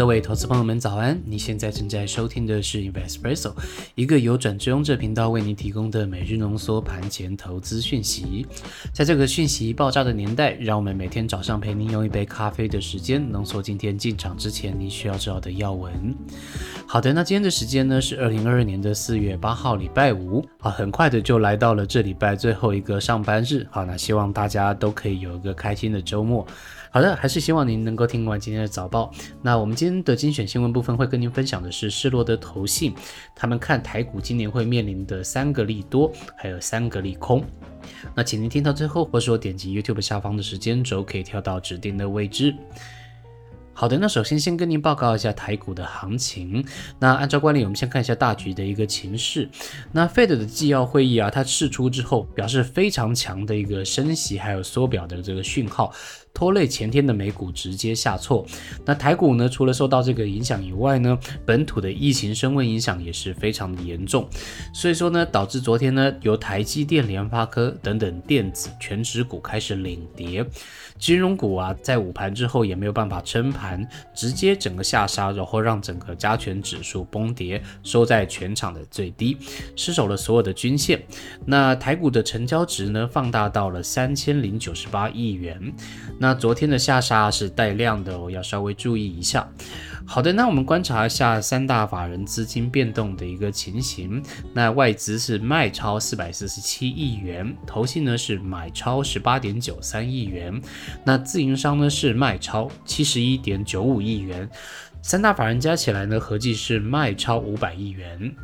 各位投资朋友们，早安！你现在正在收听的是 Investpresso，一个由转职用这频道为您提供的每日浓缩盘前投资讯息。在这个讯息爆炸的年代，让我们每天早上陪您用一杯咖啡的时间，浓缩今天进场之前你需要知道的要闻。好的，那今天的时间呢是二零二二年的四月八号，礼拜五。好，很快的就来到了这礼拜最后一个上班日。好，那希望大家都可以有一个开心的周末。好的，还是希望您能够听完今天的早报。那我们今天的精选新闻部分会跟您分享的是施罗德投信，他们看台股今年会面临的三个利多，还有三个利空。那请您听到最后，或者说点击 YouTube 下方的时间轴，可以跳到指定的位置。好的，那首先先跟您报告一下台股的行情。那按照惯例，我们先看一下大局的一个情势。那 Fed 的纪要会议啊，它释出之后，表示非常强的一个升息还有缩表的这个讯号。拖累前天的美股直接下挫，那台股呢？除了受到这个影响以外呢，本土的疫情升温影响也是非常的严重，所以说呢，导致昨天呢，由台积电、联发科等等电子全指股开始领跌，金融股啊，在午盘之后也没有办法撑盘，直接整个下杀，然后让整个加权指数崩跌，收在全场的最低，失守了所有的均线。那台股的成交值呢，放大到了三千零九十八亿元。那昨天的下杀是带量的哦，要稍微注意一下。好的，那我们观察一下三大法人资金变动的一个情形。那外资是卖超四百四十七亿元，投信呢是买超十八点九三亿元，那自营商呢是卖超七十一点九五亿元。三大法人加起来呢，合计是卖超五百亿元。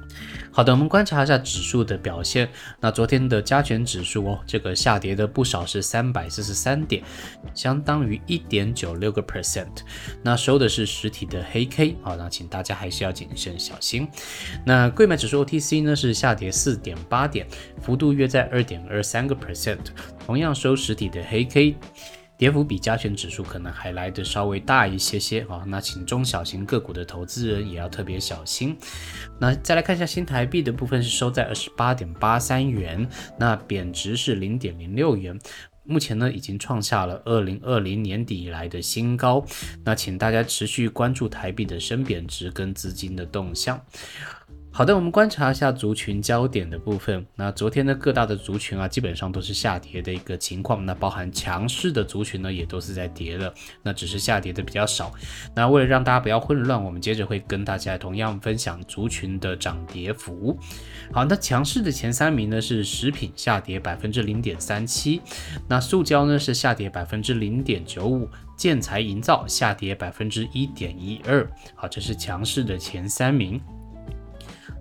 好的，我们观察一下指数的表现。那昨天的加权指数哦，这个下跌的不少，是三百四十三点，相当于一点九六个 percent。那收的是实体的黑 K，好，那请大家还是要谨慎小心。那贵买指数 OTC 呢是下跌四点八点，幅度约在二点二三个 percent，同样收实体的黑 K。跌幅比加权指数可能还来得稍微大一些些啊，那请中小型个股的投资人也要特别小心。那再来看一下新台币的部分是收在二十八点八三元，那贬值是零点零六元，目前呢已经创下了二零二零年底以来的新高。那请大家持续关注台币的升贬值跟资金的动向。好的，我们观察一下族群焦点的部分。那昨天的各大的族群啊，基本上都是下跌的一个情况。那包含强势的族群呢，也都是在跌的。那只是下跌的比较少。那为了让大家不要混乱，我们接着会跟大家同样分享族群的涨跌幅。好，那强势的前三名呢是食品下跌百分之零点三七，那塑胶呢是下跌百分之零点九五，建材营造下跌百分之一点一二。好，这是强势的前三名。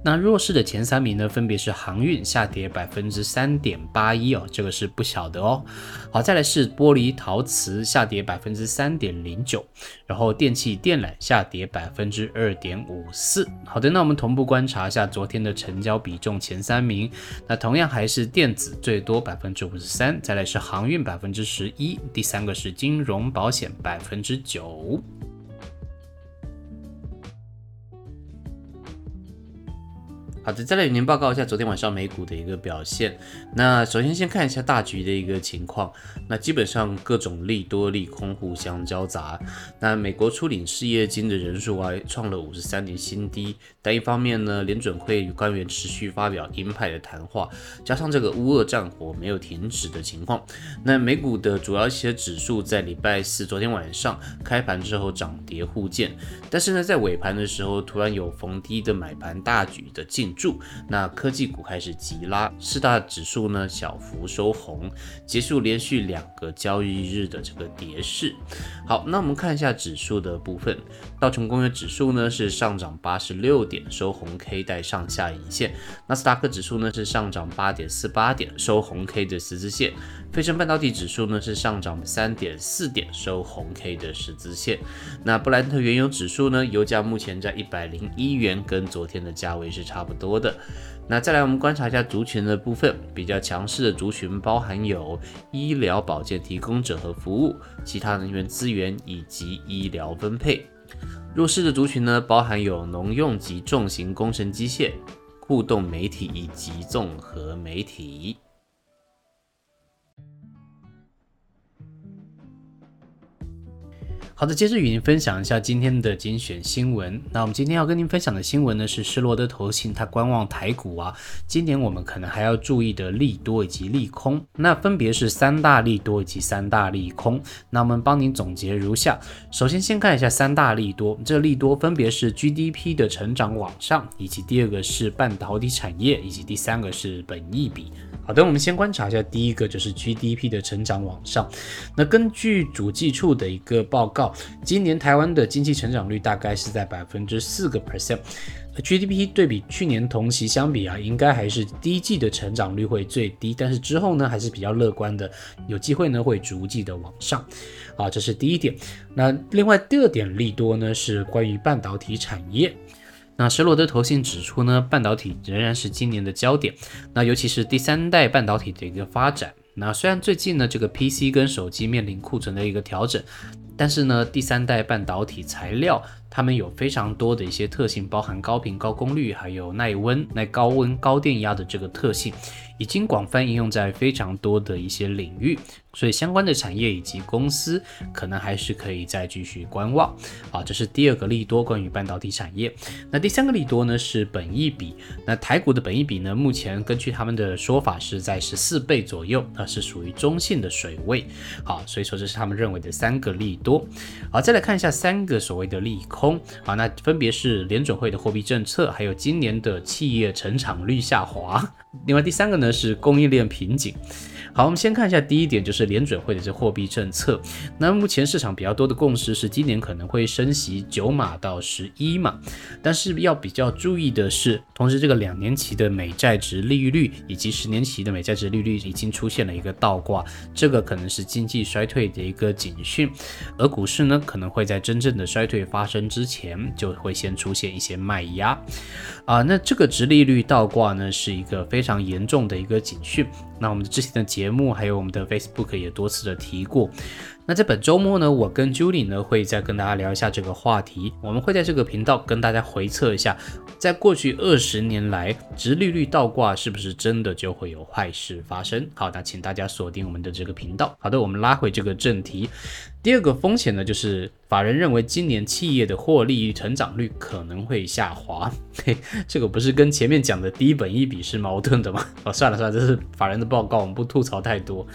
那弱势的前三名呢，分别是航运下跌百分之三点八一哦，这个是不小的哦。好，再来是玻璃陶瓷下跌百分之三点零九，然后电器电缆下跌百分之二点五四。好的，那我们同步观察一下昨天的成交比重前三名，那同样还是电子最多百分之五十三，再来是航运百分之十一，第三个是金融保险百分之九。好的，再来与您报告一下昨天晚上美股的一个表现。那首先先看一下大局的一个情况。那基本上各种利多利空互相交杂。那美国初领失业金的人数啊创了五十三年新低。但一方面呢，联准会与官员持续发表鹰派的谈话，加上这个乌俄战火没有停止的情况，那美股的主要一些指数在礼拜四昨天晚上开盘之后涨跌互见。但是呢，在尾盘的时候突然有逢低的买盘大举的进。注那科技股开始急拉，四大指数呢小幅收红，结束连续两个交易日的这个跌势。好，那我们看一下指数的部分，道琼工业指数呢是上涨八十六点，收红 K 带上下影线；纳斯达克指数呢是上涨八点四八点，收红 K 的十字线；费城半导体指数呢是上涨三点四点，收红 K 的十字线。那布兰特原油指数呢，油价目前在一百零一元，跟昨天的价位是差不多。多的，那再来我们观察一下族群的部分，比较强势的族群包含有医疗保健提供者和服务、其他人员资源以及医疗分配；弱势的族群呢，包含有农用及重型工程机械、互动媒体以及综合媒体。好的，接着与您分享一下今天的精选新闻。那我们今天要跟您分享的新闻呢，是施罗德投信它观望台股啊，今年我们可能还要注意的利多以及利空。那分别是三大利多以及三大利空。那我们帮您总结如下：首先先看一下三大利多，这利多分别是 GDP 的成长往上，以及第二个是半导体产业，以及第三个是本益比。好的，我们先观察一下，第一个就是 GDP 的成长往上。那根据主计处的一个报告，今年台湾的经济成长率大概是在百分之四个 percent，GDP 对比去年同期相比啊，应该还是第一季的成长率会最低，但是之后呢还是比较乐观的，有机会呢会逐季的往上。啊，这是第一点。那另外第二点利多呢是关于半导体产业。那施罗德投信指出呢，半导体仍然是今年的焦点，那尤其是第三代半导体的一个发展。那虽然最近呢，这个 PC 跟手机面临库存的一个调整，但是呢，第三代半导体材料它们有非常多的一些特性，包含高频、高功率，还有耐温、耐高温、高电压的这个特性，已经广泛应用在非常多的一些领域。所以相关的产业以及公司可能还是可以再继续观望啊，这是第二个利多，关于半导体产业。那第三个利多呢是本益比，那台股的本益比呢，目前根据他们的说法是在十四倍左右，那是属于中性的水位。好，所以说这是他们认为的三个利多。好，再来看一下三个所谓的利空啊，那分别是联准会的货币政策，还有今年的企业成长率下滑。另外第三个呢是供应链瓶颈。好，我们先看一下第一点，就是联准会的这货币政策。那目前市场比较多的共识是，今年可能会升息九码到十一码。但是要比较注意的是，同时这个两年期的美债值利率以及十年期的美债值利率已经出现了一个倒挂，这个可能是经济衰退的一个警讯。而股市呢，可能会在真正的衰退发生之前，就会先出现一些卖压。啊，那这个直利率倒挂呢，是一个非常严重的一个警讯。那我们之前的节目还有我们的 Facebook 也多次的提过。那在本周末呢，我跟 Julie 呢会再跟大家聊一下这个话题。我们会在这个频道跟大家回测一下，在过去二十年来，直利率倒挂是不是真的就会有坏事发生？好，那请大家锁定我们的这个频道。好的，我们拉回这个正题。第二个风险呢，就是法人认为今年企业的获利成长率可能会下滑。嘿，这个不是跟前面讲的低本一比是矛盾的吗？哦，算了算了，这是法人的报告，我们不吐槽太多。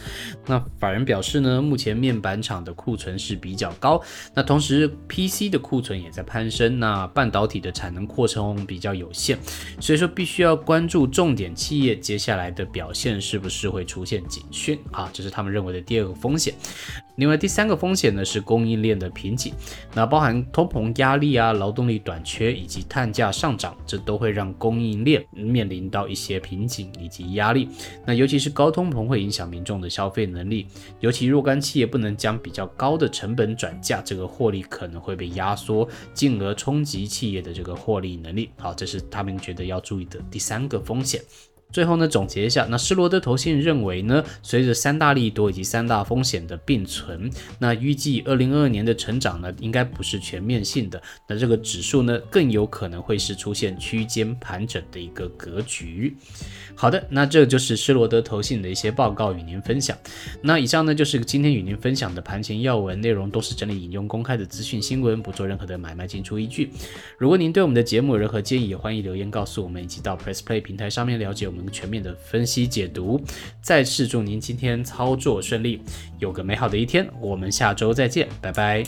那法人表示呢，目前面板厂的库存是比较高，那同时 PC 的库存也在攀升，那半导体的产能扩充比较有限，所以说必须要关注重点企业接下来的表现是不是会出现警讯啊？这是他们认为的第二个风险。另外第三个风险呢是供应链的瓶颈，那包含通膨压力啊、劳动力短缺以及碳价上涨，这都会让供应链面临到一些瓶颈以及压力。那尤其是高通膨会影响民众的消费能力，尤其若干企业不能将比较高的成本转嫁，这个获利可能会被压缩，进而冲击企业的这个获利能力。好，这是他们觉得要注意的第三个风险。最后呢，总结一下，那施罗德投信认为呢，随着三大利多以及三大风险的并存，那预计二零二二年的成长呢，应该不是全面性的，那这个指数呢，更有可能会是出现区间盘整的一个格局。好的，那这就是施罗德投信的一些报告与您分享。那以上呢，就是今天与您分享的盘前要闻内容，都是整理引用公开的资讯新闻，不做任何的买卖进出依据。如果您对我们的节目有任何建议，也欢迎留言告诉我们，以及到 Press Play 平台上面了解我们们。全面的分析解读，再次祝您今天操作顺利，有个美好的一天。我们下周再见，拜拜。